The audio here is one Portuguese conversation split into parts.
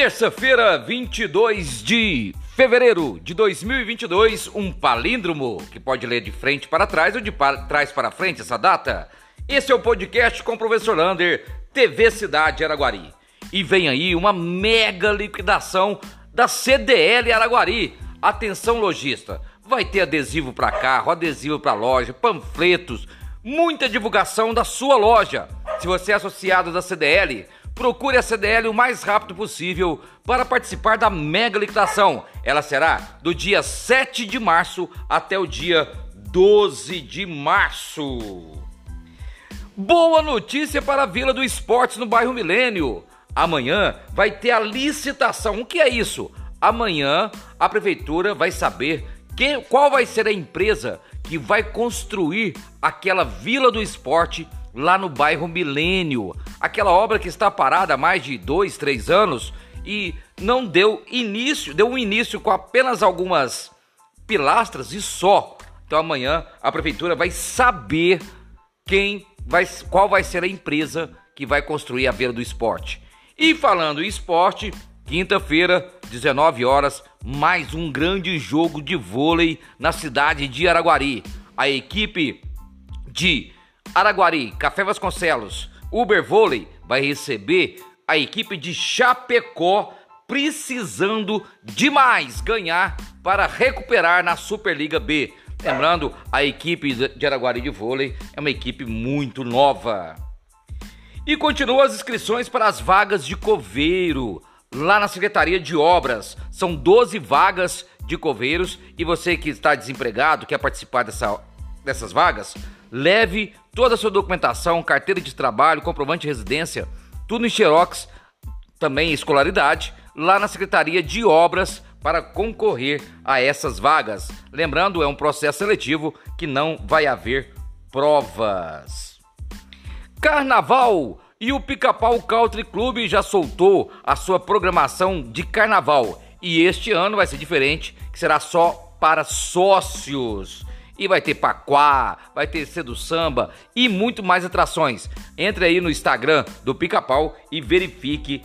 Terça-feira, 22 de fevereiro de 2022, um palíndromo que pode ler de frente para trás ou de trás para frente essa data. Esse é o podcast com o professor Lander, TV Cidade Araguari. E vem aí uma mega liquidação da CDL Araguari. Atenção lojista, vai ter adesivo para carro, adesivo para loja, panfletos, muita divulgação da sua loja. Se você é associado da CDL, Procure a CDL o mais rápido possível para participar da mega liquidação. Ela será do dia 7 de março até o dia 12 de março. Boa notícia para a Vila do Esportes no bairro Milênio. Amanhã vai ter a licitação. O que é isso? Amanhã a prefeitura vai saber quem, qual vai ser a empresa que vai construir aquela Vila do Esporte lá no bairro Milênio. Aquela obra que está parada há mais de dois, três anos e não deu início, deu um início com apenas algumas pilastras e só. Então amanhã a prefeitura vai saber quem vai, qual vai ser a empresa que vai construir a beira do esporte. E falando em esporte, quinta-feira, 19 horas, mais um grande jogo de vôlei na cidade de Araguari. A equipe de Araguari, Café Vasconcelos, Uber Vôlei vai receber a equipe de Chapecó precisando demais ganhar para recuperar na Superliga B. Lembrando, a equipe de Araguari de vôlei é uma equipe muito nova. E continuam as inscrições para as vagas de coveiro lá na Secretaria de Obras. São 12 vagas de coveiros e você que está desempregado, quer participar dessa, dessas vagas, leve toda a sua documentação, carteira de trabalho, comprovante de residência, tudo em xerox, também escolaridade, lá na Secretaria de Obras para concorrer a essas vagas. Lembrando, é um processo seletivo que não vai haver provas. Carnaval! E o Pica-Pau Country Club já soltou a sua programação de carnaval. E este ano vai ser diferente, que será só para sócios. E vai ter Paquá, vai ter Cedo Samba e muito mais atrações. Entre aí no Instagram do Pica-Pau e verifique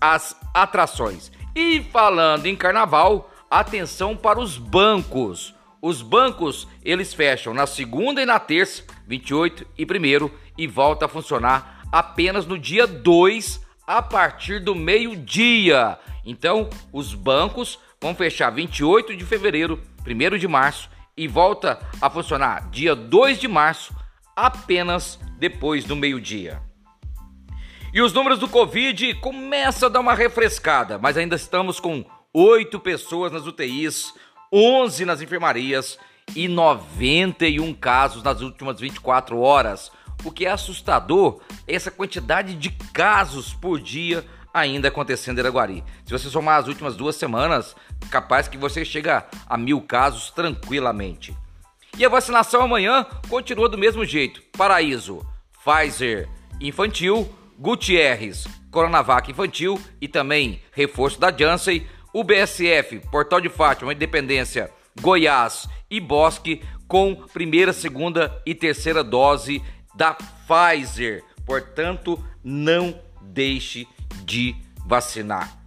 as atrações. E falando em carnaval, atenção para os bancos. Os bancos, eles fecham na segunda e na terça, 28 e 1 e volta a funcionar apenas no dia 2 a partir do meio-dia. Então, os bancos vão fechar 28 de fevereiro, 1 de março e volta a funcionar dia 2 de março, apenas depois do meio-dia. E os números do Covid começam a dar uma refrescada, mas ainda estamos com 8 pessoas nas UTIs, 11 nas enfermarias e 91 casos nas últimas 24 horas. O que é assustador é essa quantidade de casos por dia ainda acontecendo em Araguari. Se você somar as últimas duas semanas, capaz que você chega a mil casos tranquilamente. E a vacinação amanhã continua do mesmo jeito. Paraíso, Pfizer infantil, Gutierrez, Coronavac infantil e também reforço da Janssen, UBSF, Portal de Fátima, Independência, Goiás e Bosque com primeira, segunda e terceira dose da Pfizer. Portanto, não deixe de vacinar.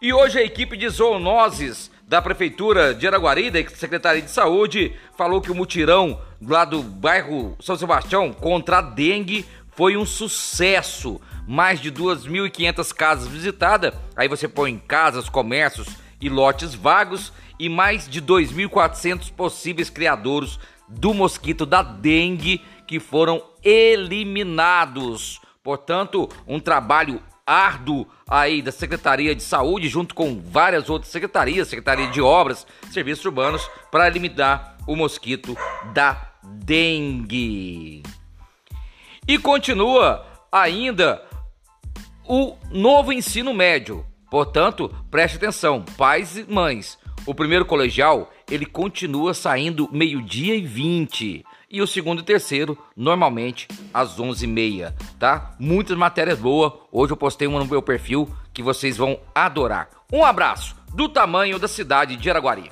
E hoje a equipe de zoonoses da Prefeitura de Araguari, da Secretaria de Saúde, falou que o mutirão lá do bairro São Sebastião contra a dengue foi um sucesso. Mais de 2.500 casas visitadas, aí você põe casas, comércios e lotes vagos, e mais de 2.400 possíveis criadores do mosquito da dengue que foram eliminados. Portanto, um trabalho árduo aí da Secretaria de Saúde, junto com várias outras secretarias, Secretaria de Obras, Serviços Urbanos, para eliminar o mosquito da dengue. E continua ainda o novo ensino médio. Portanto, preste atenção, pais e mães. O primeiro colegial, ele continua saindo meio-dia e 20 e o segundo e terceiro, normalmente, às 11h30, tá? Muitas matérias boas. Hoje eu postei uma no meu perfil que vocês vão adorar. Um abraço do tamanho da cidade de Araguari.